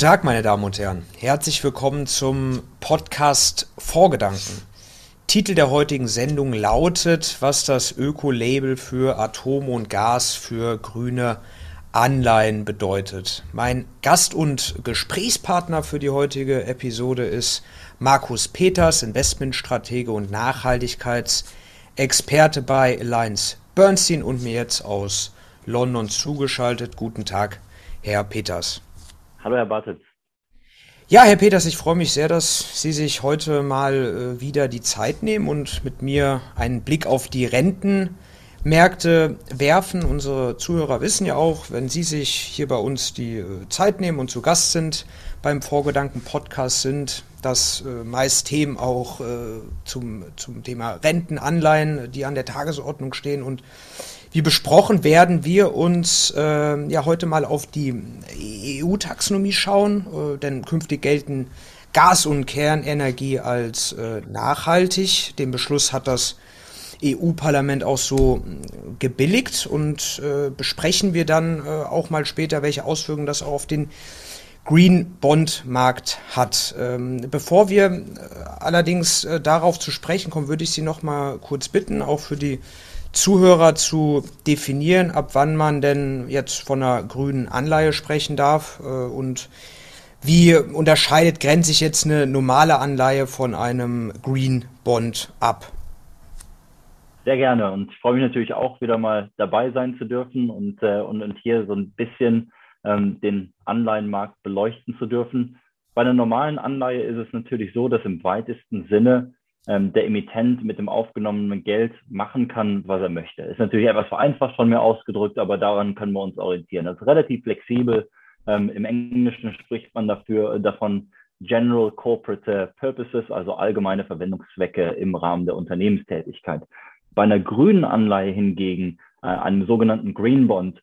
Guten Tag, meine Damen und Herren. Herzlich willkommen zum Podcast Vorgedanken. Titel der heutigen Sendung lautet, was das Öko-Label für Atom und Gas für grüne Anleihen bedeutet. Mein Gast und Gesprächspartner für die heutige Episode ist Markus Peters, Investmentstratege und Nachhaltigkeitsexperte bei Alliance Bernstein und mir jetzt aus London zugeschaltet. Guten Tag, Herr Peters. Hallo, Herr Bartels. Ja, Herr Peters, ich freue mich sehr, dass Sie sich heute mal äh, wieder die Zeit nehmen und mit mir einen Blick auf die Rentenmärkte werfen. Unsere Zuhörer wissen ja auch, wenn Sie sich hier bei uns die äh, Zeit nehmen und zu Gast sind beim Vorgedanken-Podcast sind, dass äh, meist Themen auch zum, zum Thema Rentenanleihen, die an der Tagesordnung stehen und wie besprochen werden wir uns äh, ja heute mal auf die EU-Taxonomie schauen, äh, denn künftig gelten Gas- und Kernenergie als äh, nachhaltig. Den Beschluss hat das EU-Parlament auch so äh, gebilligt und äh, besprechen wir dann äh, auch mal später, welche Auswirkungen das auch auf den Green Bond Markt hat. Ähm, bevor wir allerdings darauf zu sprechen kommen, würde ich Sie noch mal kurz bitten, auch für die Zuhörer zu definieren, ab wann man denn jetzt von einer grünen Anleihe sprechen darf äh, und wie unterscheidet, grenzt sich jetzt eine normale Anleihe von einem Green Bond ab? Sehr gerne und ich freue mich natürlich auch wieder mal dabei sein zu dürfen und, äh, und, und hier so ein bisschen ähm, den Anleihenmarkt beleuchten zu dürfen. Bei einer normalen Anleihe ist es natürlich so, dass im weitesten Sinne ähm, der Emittent mit dem aufgenommenen Geld machen kann, was er möchte. Ist natürlich etwas vereinfacht von mir ausgedrückt, aber daran können wir uns orientieren. Das ist relativ flexibel. Ähm, Im Englischen spricht man dafür äh, davon General Corporate Purposes, also allgemeine Verwendungszwecke im Rahmen der Unternehmenstätigkeit. Bei einer grünen Anleihe hingegen, äh, einem sogenannten Green Bond,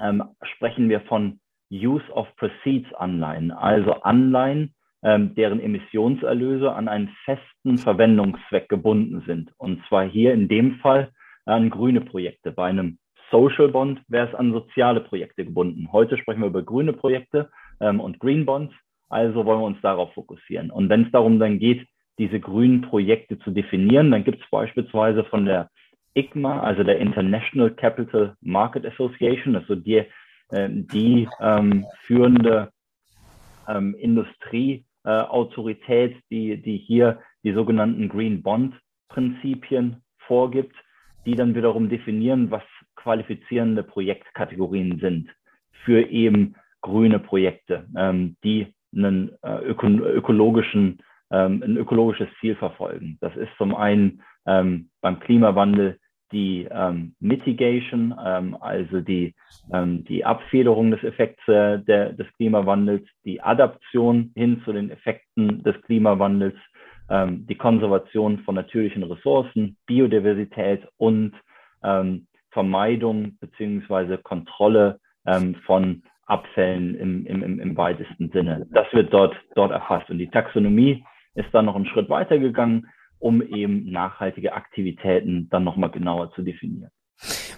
ähm, sprechen wir von Use of Proceeds Anleihen, also Anleihen, ähm, deren Emissionserlöse an einen festen Verwendungszweck gebunden sind. Und zwar hier in dem Fall an grüne Projekte. Bei einem Social Bond wäre es an soziale Projekte gebunden. Heute sprechen wir über grüne Projekte ähm, und Green Bonds. Also wollen wir uns darauf fokussieren. Und wenn es darum dann geht, diese grünen Projekte zu definieren, dann gibt es beispielsweise von der ICMA, also der International Capital Market Association, also die, äh, die ähm, führende ähm, Industrie, äh, Autorität, die, die hier die sogenannten Green Bond Prinzipien vorgibt, die dann wiederum definieren, was qualifizierende Projektkategorien sind für eben grüne Projekte, ähm, die einen äh, öko ökologischen, ähm, ein ökologisches Ziel verfolgen. Das ist zum einen ähm, beim Klimawandel die ähm, Mitigation, ähm, also die, ähm, die Abfederung des Effekts äh, der, des Klimawandels, die Adaption hin zu den Effekten des Klimawandels, ähm, die Konservation von natürlichen Ressourcen, Biodiversität und ähm, Vermeidung beziehungsweise Kontrolle ähm, von Abfällen im, im, im weitesten Sinne. Das wird dort, dort erfasst. Und die Taxonomie ist dann noch einen Schritt weiter gegangen um eben nachhaltige Aktivitäten dann nochmal genauer zu definieren.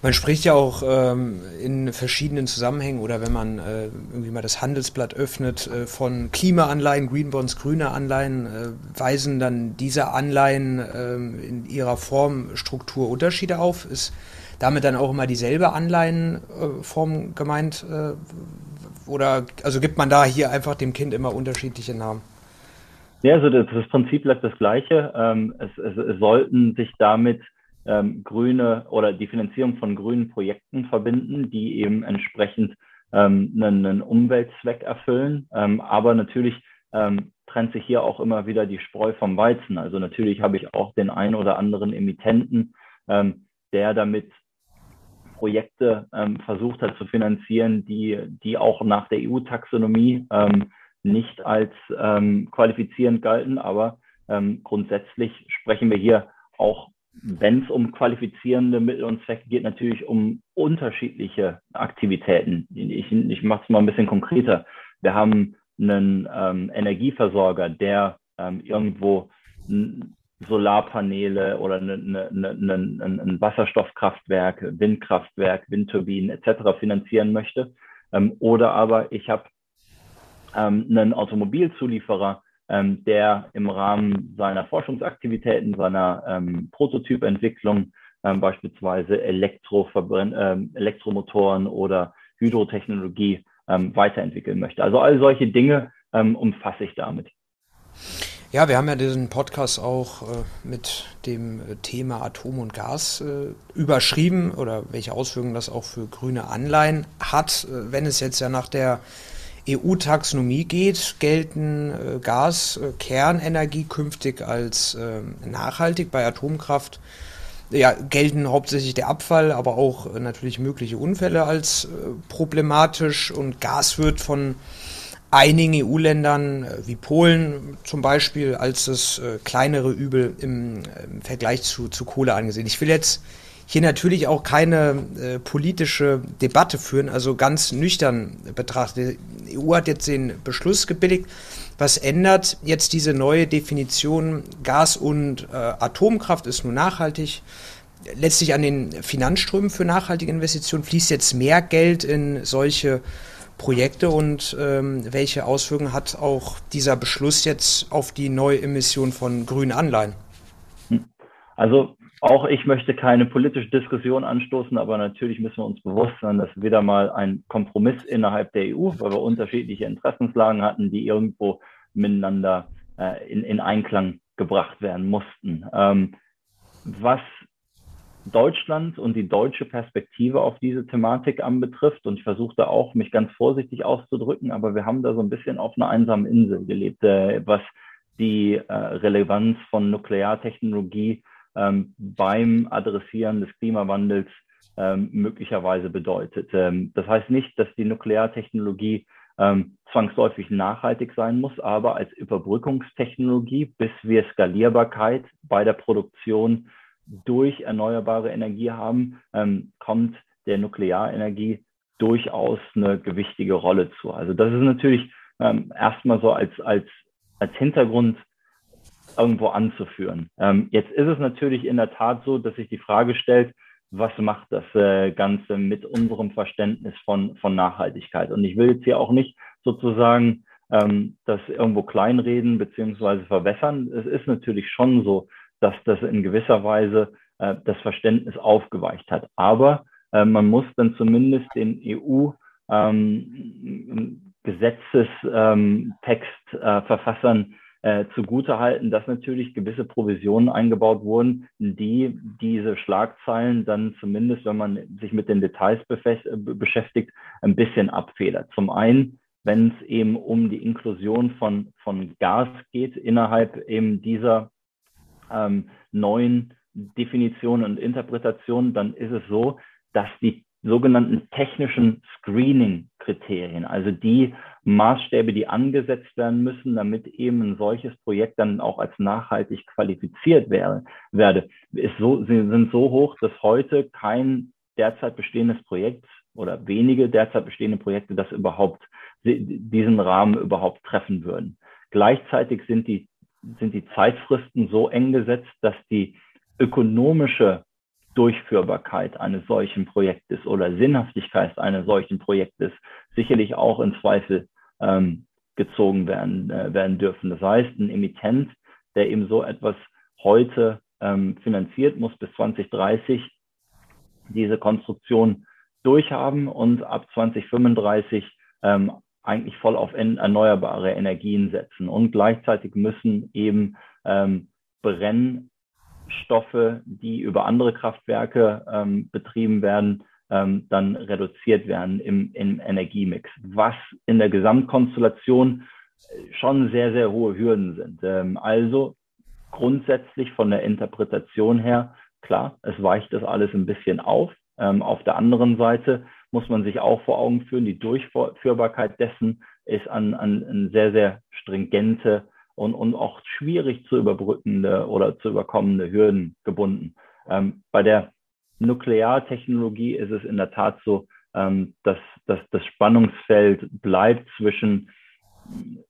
Man spricht ja auch ähm, in verschiedenen Zusammenhängen oder wenn man äh, irgendwie mal das Handelsblatt öffnet äh, von Klimaanleihen, Greenbonds, grüne Anleihen, äh, weisen dann diese Anleihen ähm, in ihrer Formstruktur Unterschiede auf? Ist damit dann auch immer dieselbe Anleihenform gemeint? Äh, oder also gibt man da hier einfach dem Kind immer unterschiedliche Namen? Ja, also das, das Prinzip bleibt das gleiche. Ähm, es, es, es, sollten sich damit ähm, grüne oder die Finanzierung von grünen Projekten verbinden, die eben entsprechend ähm, einen, einen, Umweltzweck erfüllen. Ähm, aber natürlich ähm, trennt sich hier auch immer wieder die Spreu vom Weizen. Also natürlich habe ich auch den einen oder anderen Emittenten, ähm, der damit Projekte versucht hat zu finanzieren, die, die auch nach der EU-Taxonomie nicht als ähm, qualifizierend galten, aber ähm, grundsätzlich sprechen wir hier auch, wenn es um qualifizierende Mittel und Zwecke geht, natürlich um unterschiedliche Aktivitäten. Ich, ich mache es mal ein bisschen konkreter. Wir haben einen ähm, Energieversorger, der ähm, irgendwo Solarpaneele oder eine, eine, eine, ein Wasserstoffkraftwerk, Windkraftwerk, Windturbinen etc. finanzieren möchte. Ähm, oder aber ich habe ähm, einen Automobilzulieferer, ähm, der im Rahmen seiner Forschungsaktivitäten, seiner ähm, Prototypentwicklung ähm, beispielsweise Elektroverbrenn ähm, Elektromotoren oder Hydrotechnologie ähm, weiterentwickeln möchte. Also all solche Dinge ähm, umfasse ich damit. Ja, wir haben ja diesen Podcast auch äh, mit dem äh, Thema Atom und Gas äh, überschrieben oder welche Auswirkungen das auch für grüne Anleihen hat. Äh, wenn es jetzt ja nach der EU-Taxonomie geht, gelten äh, Gas, äh, Kernenergie künftig als ähm, nachhaltig bei Atomkraft. Ja, gelten hauptsächlich der Abfall, aber auch natürlich mögliche Unfälle als problematisch und Gas wird von einigen EU-Ländern äh, wie Polen zum Beispiel als das äh, kleinere Übel im, im, Vergleich zu, zu Kohle angesehen. Ich will jetzt hier natürlich auch keine äh, politische Debatte führen, also ganz nüchtern betrachtet. Die EU hat jetzt den Beschluss gebilligt. Was ändert jetzt diese neue Definition? Gas und äh, Atomkraft ist nur nachhaltig. Letztlich an den Finanzströmen für nachhaltige Investitionen fließt jetzt mehr Geld in solche Projekte und ähm, welche Auswirkungen hat auch dieser Beschluss jetzt auf die Neuemission von grünen Anleihen? Also auch ich möchte keine politische Diskussion anstoßen, aber natürlich müssen wir uns bewusst sein, dass wieder mal ein Kompromiss innerhalb der EU, weil wir unterschiedliche Interessenslagen hatten, die irgendwo miteinander äh, in, in Einklang gebracht werden mussten. Ähm, was Deutschland und die deutsche Perspektive auf diese Thematik anbetrifft. Und ich versuche da auch, mich ganz vorsichtig auszudrücken, aber wir haben da so ein bisschen auf einer einsamen Insel gelebt, äh, was die äh, Relevanz von Nukleartechnologie ähm, beim Adressieren des Klimawandels ähm, möglicherweise bedeutet. Ähm, das heißt nicht, dass die Nukleartechnologie ähm, zwangsläufig nachhaltig sein muss, aber als Überbrückungstechnologie, bis wir Skalierbarkeit bei der Produktion durch erneuerbare Energie haben, ähm, kommt der Nuklearenergie durchaus eine gewichtige Rolle zu. Also das ist natürlich ähm, erstmal so als, als, als Hintergrund irgendwo anzuführen. Ähm, jetzt ist es natürlich in der Tat so, dass sich die Frage stellt, was macht das äh, Ganze mit unserem Verständnis von, von Nachhaltigkeit? Und ich will jetzt hier auch nicht sozusagen ähm, das irgendwo kleinreden beziehungsweise verwässern. Es ist natürlich schon so, dass das in gewisser Weise äh, das Verständnis aufgeweicht hat. Aber äh, man muss dann zumindest den EU ähm, Gesetzestext-Verfassern ähm, äh, zugutehalten, dass natürlich gewisse Provisionen eingebaut wurden, die diese Schlagzeilen dann zumindest, wenn man sich mit den Details beschäftigt, ein bisschen abfedert. Zum einen, wenn es eben um die Inklusion von, von Gas geht innerhalb eben dieser ähm, neuen Definitionen und Interpretationen, dann ist es so, dass die sogenannten technischen Screening-Kriterien, also die Maßstäbe, die angesetzt werden müssen, damit eben ein solches Projekt dann auch als nachhaltig qualifiziert wäre, werde, ist so, sind so hoch, dass heute kein derzeit bestehendes Projekt oder wenige derzeit bestehende Projekte das überhaupt, diesen Rahmen überhaupt treffen würden. Gleichzeitig sind die sind die Zeitfristen so eng gesetzt, dass die ökonomische Durchführbarkeit eines solchen Projektes oder Sinnhaftigkeit eines solchen Projektes sicherlich auch in Zweifel ähm, gezogen werden, äh, werden dürfen. Das heißt, ein Emittent, der eben so etwas heute ähm, finanziert, muss bis 2030 diese Konstruktion durchhaben und ab 2035 ähm, eigentlich voll auf erneuerbare Energien setzen. Und gleichzeitig müssen eben ähm, Brennstoffe, die über andere Kraftwerke ähm, betrieben werden, ähm, dann reduziert werden im, im Energiemix, was in der Gesamtkonstellation schon sehr, sehr hohe Hürden sind. Ähm, also grundsätzlich von der Interpretation her, klar, es weicht das alles ein bisschen auf. Ähm, auf der anderen Seite muss man sich auch vor Augen führen. Die Durchführbarkeit dessen ist an, an, an sehr, sehr stringente und, und auch schwierig zu überbrückende oder zu überkommende Hürden gebunden. Ähm, bei der Nukleartechnologie ist es in der Tat so, ähm, dass, dass das Spannungsfeld bleibt zwischen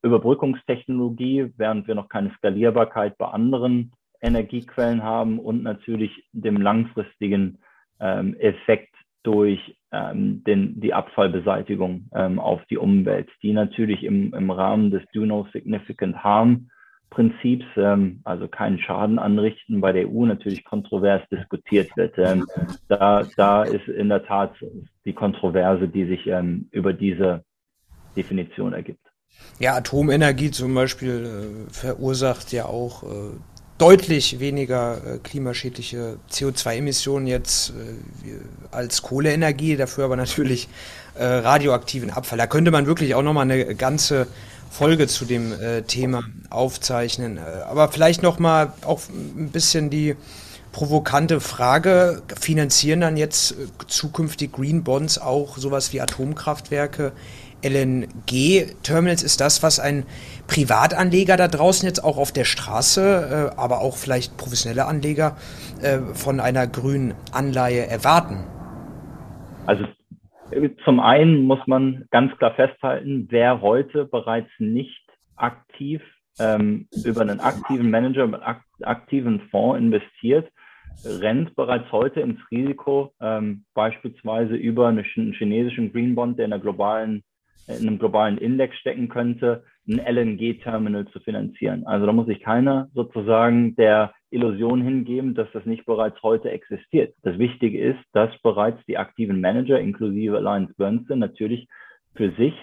Überbrückungstechnologie, während wir noch keine Skalierbarkeit bei anderen Energiequellen haben und natürlich dem langfristigen ähm, Effekt durch ähm, den, die Abfallbeseitigung ähm, auf die Umwelt, die natürlich im, im Rahmen des Do No Significant Harm Prinzips, ähm, also keinen Schaden anrichten, bei der EU natürlich kontrovers diskutiert wird. Ähm, da, da ist in der Tat die Kontroverse, die sich ähm, über diese Definition ergibt. Ja, Atomenergie zum Beispiel äh, verursacht ja auch äh, deutlich weniger äh, klimaschädliche CO2-Emissionen jetzt äh, als Kohleenergie, dafür aber natürlich äh, radioaktiven Abfall. Da könnte man wirklich auch nochmal eine ganze Folge zu dem Thema aufzeichnen. Aber vielleicht nochmal auch ein bisschen die provokante Frage, finanzieren dann jetzt zukünftig Green Bonds auch sowas wie Atomkraftwerke LNG-Terminals ist das, was ein Privatanleger da draußen jetzt auch auf der Straße, äh, aber auch vielleicht professionelle Anleger äh, von einer grünen Anleihe erwarten? Also zum einen muss man ganz klar festhalten, wer heute bereits nicht aktiv ähm, über einen aktiven Manager, mit aktiven Fonds investiert, rennt bereits heute ins Risiko, ähm, beispielsweise über einen chinesischen Green Bond, der in einer globalen in einem globalen Index stecken könnte, ein LNG-Terminal zu finanzieren. Also da muss sich keiner sozusagen der Illusion hingeben, dass das nicht bereits heute existiert. Das Wichtige ist, dass bereits die aktiven Manager inklusive Alliance Bernstein natürlich für sich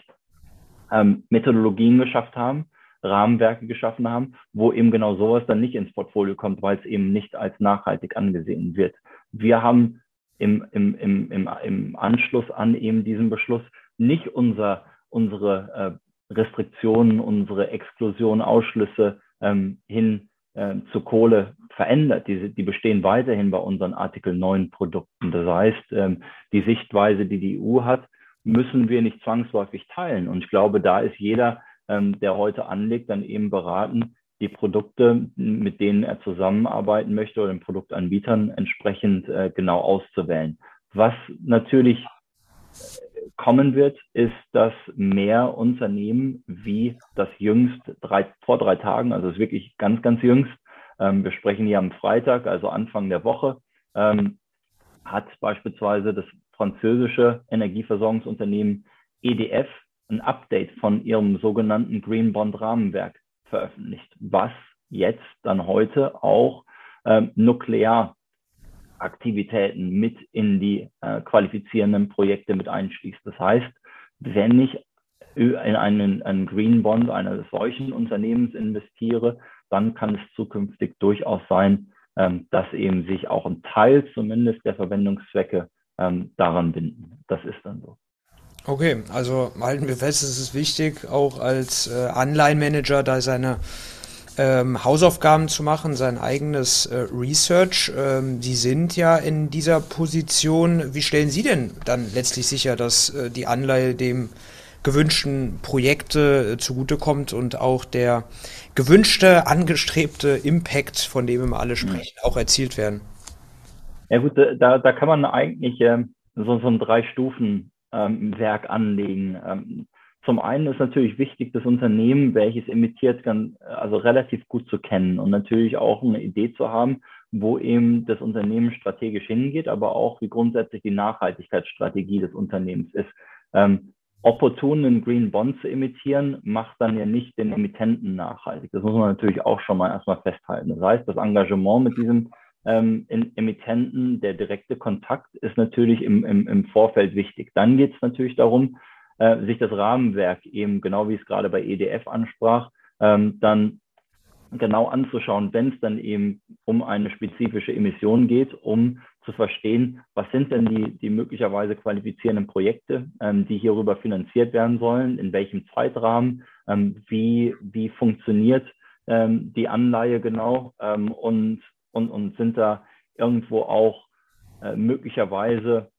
ähm, Methodologien geschafft haben, Rahmenwerke geschaffen haben, wo eben genau sowas dann nicht ins Portfolio kommt, weil es eben nicht als nachhaltig angesehen wird. Wir haben im, im, im, im, im Anschluss an eben diesen Beschluss nicht unser unsere äh, Restriktionen, unsere Exklusion, Ausschlüsse ähm, hin äh, zu Kohle verändert. Die, die bestehen weiterhin bei unseren Artikel 9 Produkten. Das heißt, ähm, die Sichtweise, die die EU hat, müssen wir nicht zwangsläufig teilen. Und ich glaube, da ist jeder, ähm, der heute anlegt, dann eben beraten, die Produkte, mit denen er zusammenarbeiten möchte oder den Produktanbietern entsprechend äh, genau auszuwählen. Was natürlich kommen wird, ist, dass mehr Unternehmen wie das jüngst drei, vor drei Tagen, also es ist wirklich ganz, ganz jüngst, ähm, wir sprechen hier am Freitag, also Anfang der Woche, ähm, hat beispielsweise das französische Energieversorgungsunternehmen EDF ein Update von ihrem sogenannten Green Bond Rahmenwerk veröffentlicht, was jetzt dann heute auch ähm, nuklear Aktivitäten mit in die äh, qualifizierenden Projekte mit einschließt. Das heißt, wenn ich in einen, einen Green Bond eines solchen Unternehmens investiere, dann kann es zukünftig durchaus sein, ähm, dass eben sich auch ein Teil zumindest der Verwendungszwecke ähm, daran binden. Das ist dann so. Okay, also halten wir fest, es ist wichtig, auch als äh, Anleihenmanager da seine ähm, Hausaufgaben zu machen, sein eigenes äh, Research. Ähm, Sie sind ja in dieser Position. Wie stellen Sie denn dann letztlich sicher, dass äh, die Anleihe dem gewünschten Projekte äh, zugutekommt und auch der gewünschte, angestrebte Impact, von dem wir alle sprechen, auch erzielt werden? Ja gut, da, da kann man eigentlich äh, so, so ein Drei-Stufen-Werk ähm, anlegen. Zum einen ist natürlich wichtig, das Unternehmen, welches emittiert, kann, also relativ gut zu kennen und natürlich auch eine Idee zu haben, wo eben das Unternehmen strategisch hingeht, aber auch wie grundsätzlich die Nachhaltigkeitsstrategie des Unternehmens ist. Ähm, opportun einen Green Bond zu emittieren, macht dann ja nicht den Emittenten nachhaltig. Das muss man natürlich auch schon mal erstmal festhalten. Das heißt, das Engagement mit diesem ähm, Emittenten, der direkte Kontakt ist natürlich im, im, im Vorfeld wichtig. Dann geht es natürlich darum, äh, sich das Rahmenwerk eben, genau wie es gerade bei EDF ansprach, ähm, dann genau anzuschauen, wenn es dann eben um eine spezifische Emission geht, um zu verstehen, was sind denn die, die möglicherweise qualifizierenden Projekte, ähm, die hierüber finanziert werden sollen, in welchem Zeitrahmen, ähm, wie, wie funktioniert ähm, die Anleihe genau ähm, und, und, und sind da irgendwo auch äh, möglicherweise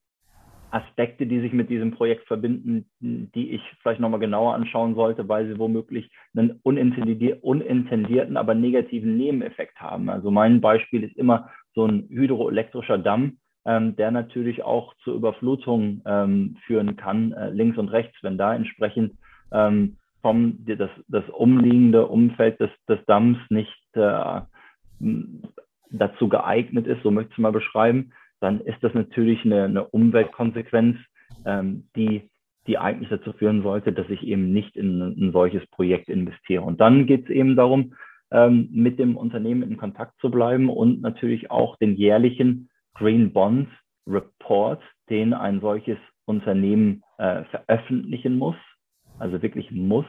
Aspekte, die sich mit diesem Projekt verbinden, die ich vielleicht nochmal genauer anschauen sollte, weil sie womöglich einen unintendierten, aber negativen Nebeneffekt haben. Also mein Beispiel ist immer so ein hydroelektrischer Damm, ähm, der natürlich auch zu Überflutungen ähm, führen kann, äh, links und rechts, wenn da entsprechend ähm, vom, das, das umliegende Umfeld des, des Damms nicht äh, dazu geeignet ist, so möchte ich es mal beschreiben, dann ist das natürlich eine, eine Umweltkonsequenz, ähm, die, die eigentlich dazu führen sollte, dass ich eben nicht in ein solches Projekt investiere. Und dann geht es eben darum, ähm, mit dem Unternehmen in Kontakt zu bleiben und natürlich auch den jährlichen Green Bonds Report, den ein solches Unternehmen äh, veröffentlichen muss, also wirklich muss,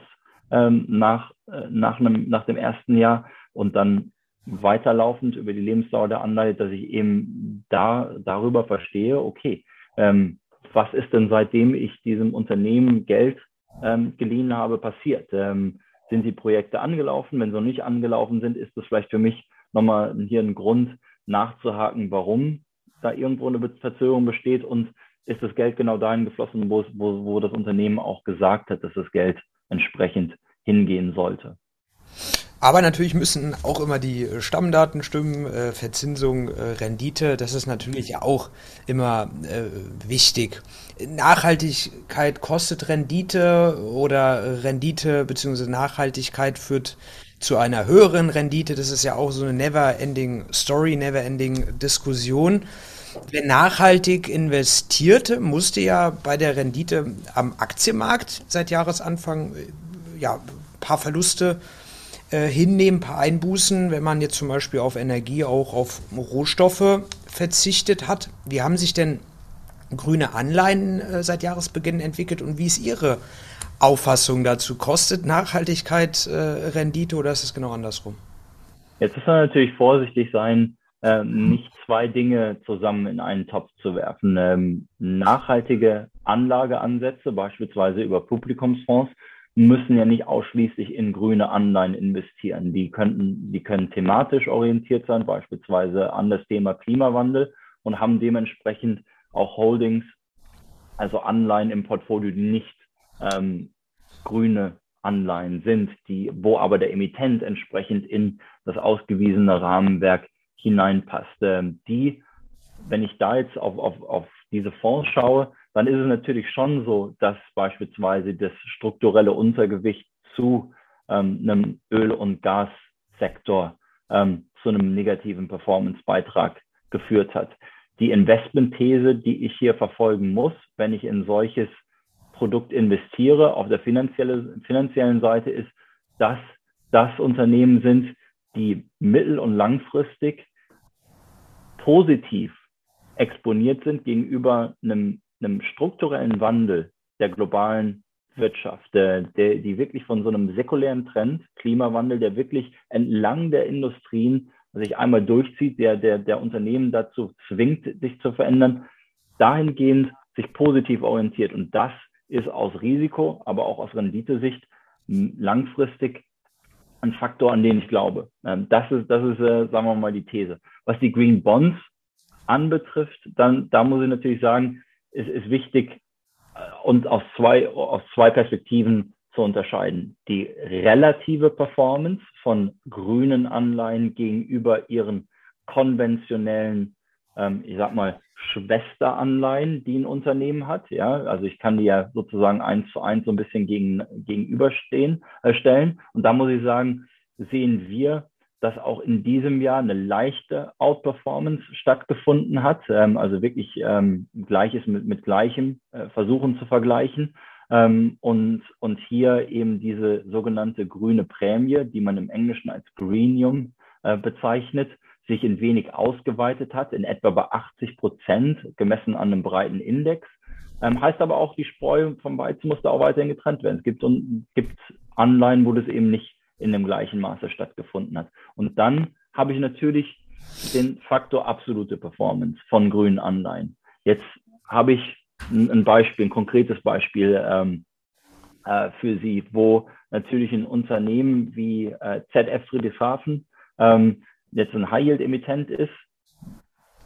ähm, nach, äh, nach, einem, nach dem ersten Jahr und dann weiterlaufend über die Lebensdauer der Anleihe, dass ich eben da darüber verstehe, okay, ähm, was ist denn seitdem ich diesem Unternehmen Geld ähm, geliehen habe passiert? Ähm, sind die Projekte angelaufen? Wenn sie noch nicht angelaufen sind, ist das vielleicht für mich nochmal hier ein Grund nachzuhaken, warum da irgendwo eine Verzögerung besteht und ist das Geld genau dahin geflossen, wo, wo, wo das Unternehmen auch gesagt hat, dass das Geld entsprechend hingehen sollte. Aber natürlich müssen auch immer die Stammdaten stimmen, äh, Verzinsung, äh, Rendite, das ist natürlich auch immer äh, wichtig. Nachhaltigkeit kostet Rendite oder Rendite bzw. Nachhaltigkeit führt zu einer höheren Rendite. Das ist ja auch so eine never-ending Story, never-ending Diskussion. Wer nachhaltig investierte, musste ja bei der Rendite am Aktienmarkt seit Jahresanfang äh, ja, ein paar Verluste äh, hinnehmen, ein paar Einbußen, wenn man jetzt zum Beispiel auf Energie, auch auf Rohstoffe verzichtet hat. Wie haben sich denn grüne Anleihen äh, seit Jahresbeginn entwickelt und wie ist Ihre Auffassung dazu? Kostet Nachhaltigkeit äh, Rendite oder ist es genau andersrum? Jetzt muss man natürlich vorsichtig sein, ähm, nicht zwei Dinge zusammen in einen Topf zu werfen. Ähm, nachhaltige Anlageansätze, beispielsweise über Publikumsfonds, müssen ja nicht ausschließlich in grüne Anleihen investieren. Die könnten, die können thematisch orientiert sein, beispielsweise an das Thema Klimawandel und haben dementsprechend auch Holdings, also Anleihen im Portfolio, die nicht ähm, grüne Anleihen sind, die, wo aber der Emittent entsprechend in das ausgewiesene Rahmenwerk hineinpasst. Ähm, die, wenn ich da jetzt auf, auf, auf diese Fonds schaue, dann ist es natürlich schon so, dass beispielsweise das strukturelle Untergewicht zu ähm, einem Öl- und Gassektor ähm, zu einem negativen Performance-Beitrag geführt hat. Die Investmentthese, die ich hier verfolgen muss, wenn ich in solches Produkt investiere, auf der finanzielle, finanziellen Seite ist, dass das Unternehmen sind, die mittel- und langfristig positiv exponiert sind gegenüber einem einem strukturellen Wandel der globalen Wirtschaft, der, der, die wirklich von so einem säkulären Trend, Klimawandel, der wirklich entlang der Industrien sich einmal durchzieht, der, der, der Unternehmen dazu zwingt, sich zu verändern, dahingehend sich positiv orientiert. Und das ist aus Risiko, aber auch aus Renditesicht langfristig ein Faktor, an den ich glaube. Ähm, das ist, das ist äh, sagen wir mal, die These. Was die Green Bonds anbetrifft, dann, da muss ich natürlich sagen, ist, ist wichtig, äh, uns aus zwei, aus zwei Perspektiven zu unterscheiden. Die relative Performance von grünen Anleihen gegenüber ihren konventionellen, ähm, ich sag mal, Schwesteranleihen, die ein Unternehmen hat. Ja, also ich kann die ja sozusagen eins zu eins so ein bisschen gegen, gegenüberstehen, äh, stellen. Und da muss ich sagen, sehen wir dass auch in diesem Jahr eine leichte Outperformance stattgefunden hat. Ähm, also wirklich ähm, Gleiches mit, mit Gleichem äh, versuchen zu vergleichen. Ähm, und, und hier eben diese sogenannte grüne Prämie, die man im Englischen als Greenium äh, bezeichnet, sich in wenig ausgeweitet hat, in etwa bei 80 Prozent, gemessen an einem breiten Index. Ähm, heißt aber auch, die Spreu vom Weizen muss da auch weiterhin getrennt werden. Es gibt, und, gibt Anleihen, wo das eben nicht in dem gleichen Maße stattgefunden hat. Und dann habe ich natürlich den Faktor absolute Performance von grünen Anleihen. Jetzt habe ich ein Beispiel, ein konkretes Beispiel ähm, äh, für Sie, wo natürlich ein Unternehmen wie äh, ZF Friedrichshafen ähm, jetzt ein High-Yield-Emittent ist,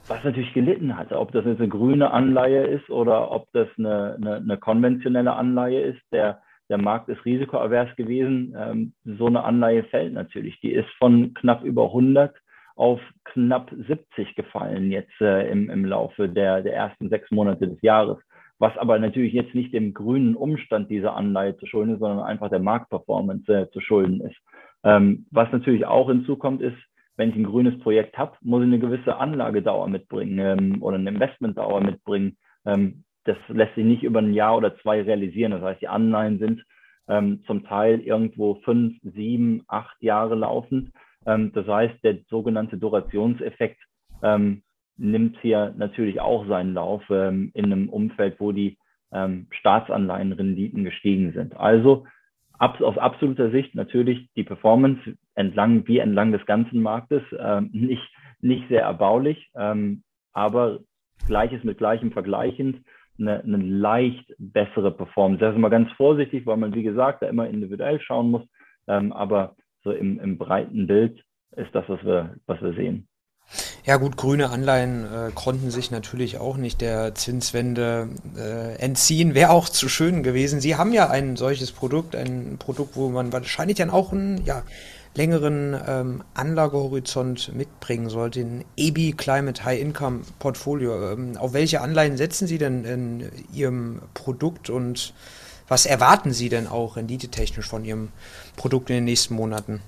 was natürlich gelitten hat. Ob das jetzt eine grüne Anleihe ist oder ob das eine, eine, eine konventionelle Anleihe ist, der der Markt ist risikoavers gewesen. Ähm, so eine Anleihe fällt natürlich. Die ist von knapp über 100 auf knapp 70 gefallen jetzt äh, im, im Laufe der, der ersten sechs Monate des Jahres. Was aber natürlich jetzt nicht dem grünen Umstand dieser Anleihe zu schulden ist, sondern einfach der Marktperformance äh, zu schulden ist. Ähm, was natürlich auch hinzukommt, ist, wenn ich ein grünes Projekt habe, muss ich eine gewisse Anlagedauer mitbringen ähm, oder eine Investmentdauer mitbringen. Ähm, das lässt sich nicht über ein Jahr oder zwei realisieren. Das heißt, die Anleihen sind ähm, zum Teil irgendwo fünf, sieben, acht Jahre laufend. Ähm, das heißt, der sogenannte Durationseffekt ähm, nimmt hier natürlich auch seinen Lauf ähm, in einem Umfeld, wo die ähm, Staatsanleihenrenditen gestiegen sind. Also ab, aus absoluter Sicht natürlich die Performance entlang wie entlang des ganzen Marktes ähm, nicht, nicht sehr erbaulich, aber Gleiches mit Gleichem vergleichend eine, eine leicht bessere Performance. Das ist immer ganz vorsichtig, weil man, wie gesagt, da immer individuell schauen muss, ähm, aber so im, im breiten Bild ist das, was wir, was wir sehen. Ja gut, grüne Anleihen äh, konnten sich natürlich auch nicht der Zinswende äh, entziehen. Wäre auch zu schön gewesen. Sie haben ja ein solches Produkt, ein Produkt, wo man wahrscheinlich dann auch einen ja, längeren ähm, Anlagehorizont mitbringen sollte, ein EBI Climate High Income Portfolio. Ähm, auf welche Anleihen setzen Sie denn in Ihrem Produkt und was erwarten Sie denn auch renditetechnisch von Ihrem Produkt in den nächsten Monaten?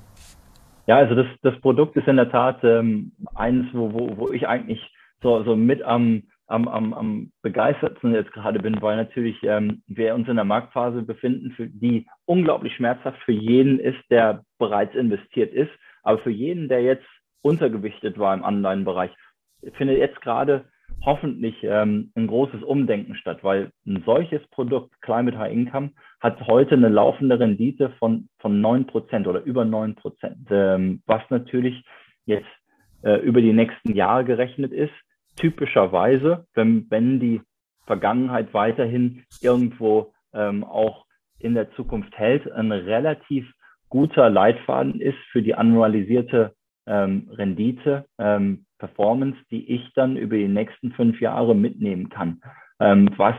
Ja, also das, das Produkt ist in der Tat ähm, eines, wo, wo, wo ich eigentlich so, so mit am, am, am, am begeistertsten jetzt gerade bin, weil natürlich ähm, wir uns in einer Marktphase befinden, für die unglaublich schmerzhaft für jeden ist, der bereits investiert ist, aber für jeden, der jetzt untergewichtet war im Anleihenbereich, findet jetzt gerade hoffentlich ähm, ein großes Umdenken statt, weil ein solches Produkt, Climate High Income, hat heute eine laufende Rendite von, von 9% oder über 9%, ähm, was natürlich jetzt äh, über die nächsten Jahre gerechnet ist. Typischerweise, wenn, wenn die Vergangenheit weiterhin irgendwo ähm, auch in der Zukunft hält, ein relativ guter Leitfaden ist für die annualisierte ähm, Rendite, ähm, Performance, die ich dann über die nächsten fünf Jahre mitnehmen kann, ähm, was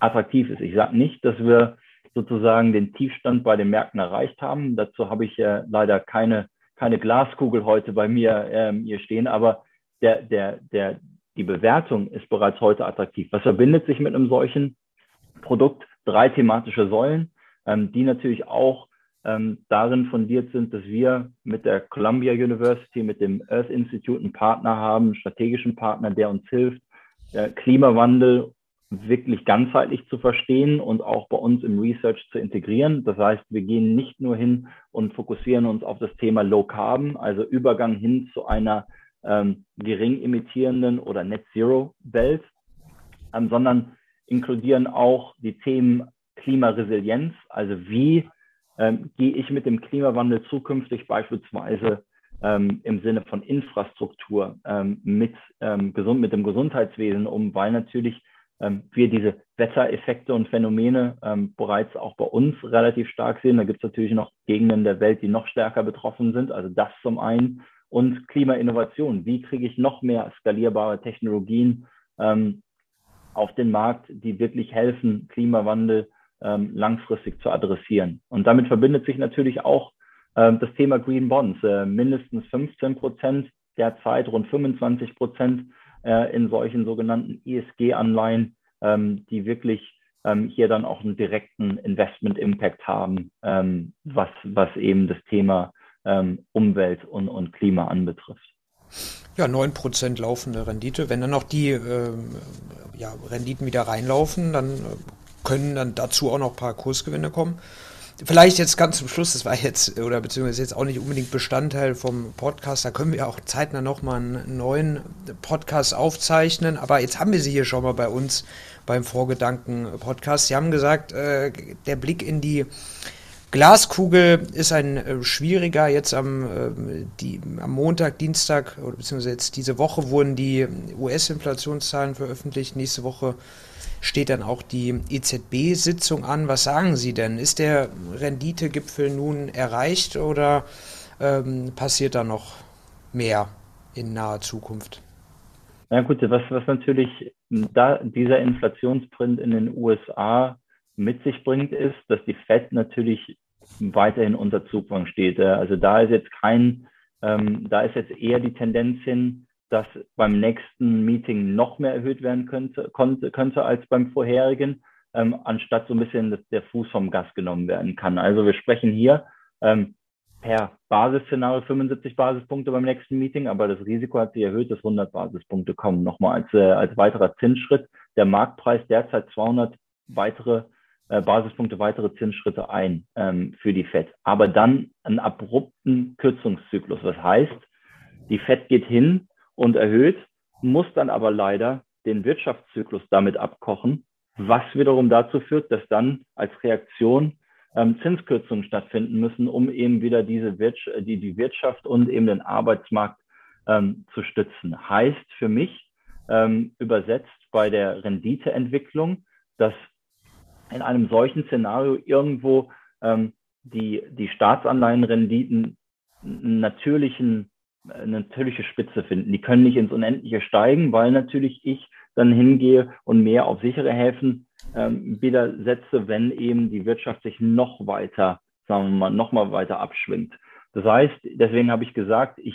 attraktiv ist. Ich sage nicht, dass wir sozusagen den Tiefstand bei den Märkten erreicht haben. Dazu habe ich äh, leider keine, keine Glaskugel heute bei mir ähm, hier stehen, aber der, der, der, die Bewertung ist bereits heute attraktiv. Was verbindet sich mit einem solchen Produkt? Drei thematische Säulen, ähm, die natürlich auch ähm, darin fundiert sind, dass wir mit der Columbia University, mit dem Earth Institute einen Partner haben, einen strategischen Partner, der uns hilft, äh, Klimawandel wirklich ganzheitlich zu verstehen und auch bei uns im Research zu integrieren. Das heißt, wir gehen nicht nur hin und fokussieren uns auf das Thema Low Carbon, also Übergang hin zu einer ähm, gering emittierenden oder Net Zero Welt, ähm, sondern inkludieren auch die Themen Klimaresilienz, also wie ähm, gehe ich mit dem Klimawandel zukünftig beispielsweise ähm, im Sinne von Infrastruktur ähm, mit, ähm, gesund, mit dem Gesundheitswesen um, weil natürlich ähm, wir diese Wettereffekte und Phänomene ähm, bereits auch bei uns relativ stark sehen. Da gibt es natürlich noch Gegenden der Welt, die noch stärker betroffen sind. Also das zum einen. Und Klimainnovation. Wie kriege ich noch mehr skalierbare Technologien auf den Markt, die wirklich helfen, Klimawandel ähm, langfristig zu adressieren? Und damit verbindet sich natürlich auch ähm, das Thema Green Bonds. Äh, mindestens 15 Prozent derzeit, rund 25 Prozent äh, in solchen sogenannten ESG-Anleihen, ähm, die wirklich ähm, hier dann auch einen direkten Investment-Impact haben, ähm, was, was eben das Thema ähm, Umwelt und, und Klima anbetrifft. Ja, 9% laufende Rendite. Wenn dann noch die äh, ja, Renditen wieder reinlaufen, dann äh, können dann dazu auch noch ein paar Kursgewinne kommen. Vielleicht jetzt ganz zum Schluss, das war jetzt, oder beziehungsweise jetzt auch nicht unbedingt Bestandteil vom Podcast, da können wir auch zeitnah nochmal einen neuen Podcast aufzeichnen, aber jetzt haben wir sie hier schon mal bei uns beim Vorgedanken-Podcast. Sie haben gesagt, äh, der Blick in die Glaskugel ist ein äh, schwieriger. Jetzt am, äh, die, am Montag, Dienstag, oder beziehungsweise jetzt diese Woche wurden die US-Inflationszahlen veröffentlicht. Nächste Woche steht dann auch die EZB-Sitzung an. Was sagen Sie denn? Ist der Renditegipfel nun erreicht oder ähm, passiert da noch mehr in naher Zukunft? Na gut, was, was natürlich da dieser Inflationsprint in den USA mit sich bringt, ist, dass die Fed natürlich weiterhin unter Zugfang steht. Also da ist jetzt kein, ähm, da ist jetzt eher die Tendenz hin, dass beim nächsten Meeting noch mehr erhöht werden könnte, konnte, könnte als beim vorherigen, ähm, anstatt so ein bisschen dass der Fuß vom Gas genommen werden kann. Also wir sprechen hier ähm, per Basisszenario 75 Basispunkte beim nächsten Meeting, aber das Risiko hat sich erhöht, dass 100 Basispunkte kommen. Nochmal als, äh, als weiterer Zinsschritt. Der Marktpreis derzeit 200 weitere äh, Basispunkte, weitere Zinsschritte ein ähm, für die FED. Aber dann einen abrupten Kürzungszyklus. Was heißt, die FED geht hin und erhöht, muss dann aber leider den Wirtschaftszyklus damit abkochen, was wiederum dazu führt, dass dann als Reaktion ähm, Zinskürzungen stattfinden müssen, um eben wieder diese Wirtschaft, die, die Wirtschaft und eben den Arbeitsmarkt ähm, zu stützen. Heißt für mich ähm, übersetzt bei der Renditeentwicklung, dass in einem solchen Szenario irgendwo ähm, die, die Staatsanleihenrenditen natürlichen, eine natürliche Spitze finden. Die können nicht ins Unendliche steigen, weil natürlich ich dann hingehe und mehr auf sichere Häfen ähm, wieder setze, wenn eben die Wirtschaft sich noch weiter, sagen wir mal, noch mal weiter abschwingt. Das heißt, deswegen habe ich gesagt, ich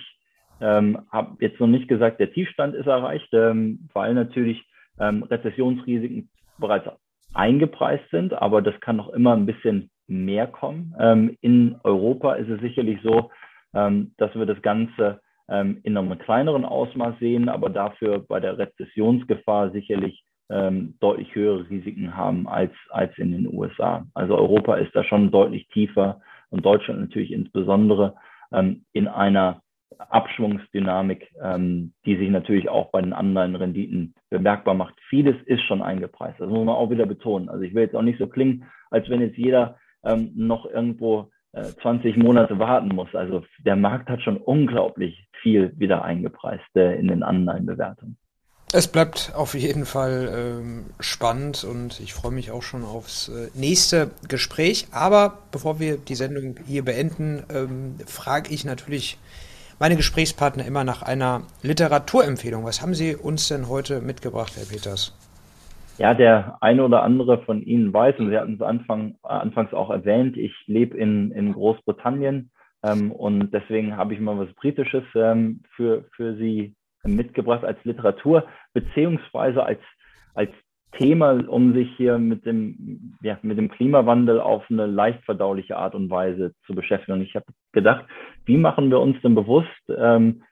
ähm, habe jetzt noch nicht gesagt, der Tiefstand ist erreicht, ähm, weil natürlich ähm, Rezessionsrisiken bereits eingepreist sind, aber das kann noch immer ein bisschen mehr kommen. Ähm, in Europa ist es sicherlich so, ähm, dass wir das Ganze ähm, in einem kleineren Ausmaß sehen, aber dafür bei der Rezessionsgefahr sicherlich ähm, deutlich höhere Risiken haben als, als in den USA. Also Europa ist da schon deutlich tiefer und Deutschland natürlich insbesondere ähm, in einer Abschwungsdynamik, ähm, die sich natürlich auch bei den anderen Renditen bemerkbar macht. Vieles ist schon eingepreist. Das muss man auch wieder betonen. Also ich will jetzt auch nicht so klingen, als wenn jetzt jeder ähm, noch irgendwo 20 Monate warten muss. Also der Markt hat schon unglaublich viel wieder eingepreist äh, in den Anleihenbewertungen. Es bleibt auf jeden Fall ähm, spannend und ich freue mich auch schon aufs äh, nächste Gespräch. Aber bevor wir die Sendung hier beenden, ähm, frage ich natürlich meine Gesprächspartner immer nach einer Literaturempfehlung. Was haben Sie uns denn heute mitgebracht, Herr Peters? Ja, der eine oder andere von Ihnen weiß, und Sie hatten es Anfang, anfangs auch erwähnt, ich lebe in, in Großbritannien ähm, und deswegen habe ich mal was Britisches ähm, für, für Sie mitgebracht als Literatur, beziehungsweise als, als Thema, um sich hier mit dem, ja, mit dem Klimawandel auf eine leicht verdauliche Art und Weise zu beschäftigen. Und ich habe gedacht, wie machen wir uns denn bewusst, ähm,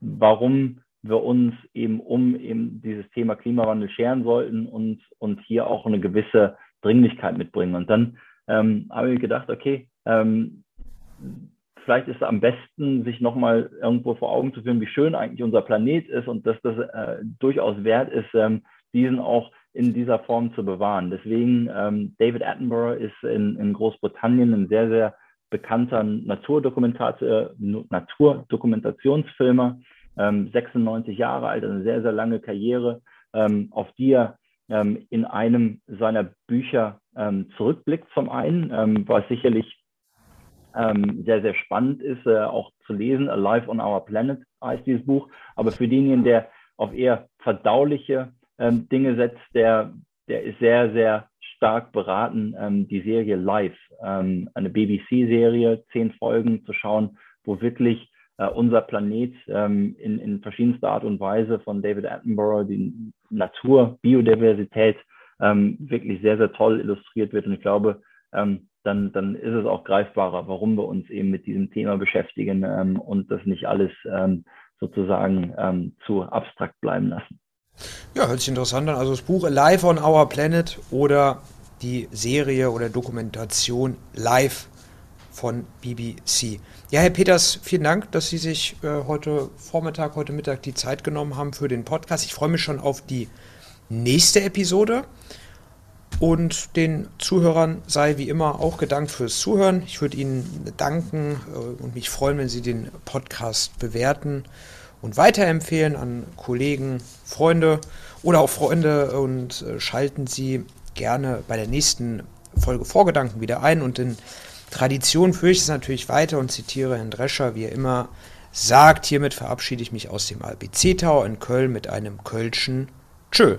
warum wir uns eben um eben dieses Thema Klimawandel scheren sollten und, und hier auch eine gewisse Dringlichkeit mitbringen. Und dann ähm, habe ich gedacht, okay, ähm, vielleicht ist es am besten, sich nochmal irgendwo vor Augen zu führen, wie schön eigentlich unser Planet ist und dass das äh, durchaus wert ist, ähm, diesen auch in dieser Form zu bewahren. Deswegen, ähm, David Attenborough ist in, in Großbritannien ein sehr, sehr bekannter Naturdokumentat Naturdokumentationsfilmer, ähm, 96 Jahre alt, eine sehr, sehr lange Karriere, ähm, auf die er ähm, in einem seiner Bücher ähm, zurückblickt zum einen, ähm, was sicherlich ähm, sehr, sehr spannend ist, äh, auch zu lesen. Alive on Our Planet heißt dieses Buch. Aber für denjenigen, der auf eher verdauliche Dinge setzt, der, der ist sehr, sehr stark beraten, die Serie Live, eine BBC-Serie, zehn Folgen zu schauen, wo wirklich unser Planet ähm, in, in verschiedenster Art und Weise von David Attenborough, die Natur, Biodiversität, ähm, wirklich sehr, sehr toll illustriert wird. Und ich glaube, ähm, dann, dann ist es auch greifbarer, warum wir uns eben mit diesem Thema beschäftigen ähm, und das nicht alles ähm, sozusagen ähm, zu abstrakt bleiben lassen. Ja, hört sich interessant an. Also das Buch Live on Our Planet oder die Serie oder Dokumentation Live von BBC. Ja, Herr Peters, vielen Dank, dass Sie sich äh, heute Vormittag, heute Mittag die Zeit genommen haben für den Podcast. Ich freue mich schon auf die nächste Episode. Und den Zuhörern sei wie immer auch gedankt fürs Zuhören. Ich würde Ihnen danken äh, und mich freuen, wenn Sie den Podcast bewerten und weiterempfehlen an Kollegen, Freunde oder auch Freunde und äh, schalten Sie gerne bei der nächsten Folge Vorgedanken wieder ein. Und in Tradition führe ich es natürlich weiter und zitiere Herrn Drescher, wie er immer sagt. Hiermit verabschiede ich mich aus dem ABC Tower in Köln mit einem Kölschen Tschö.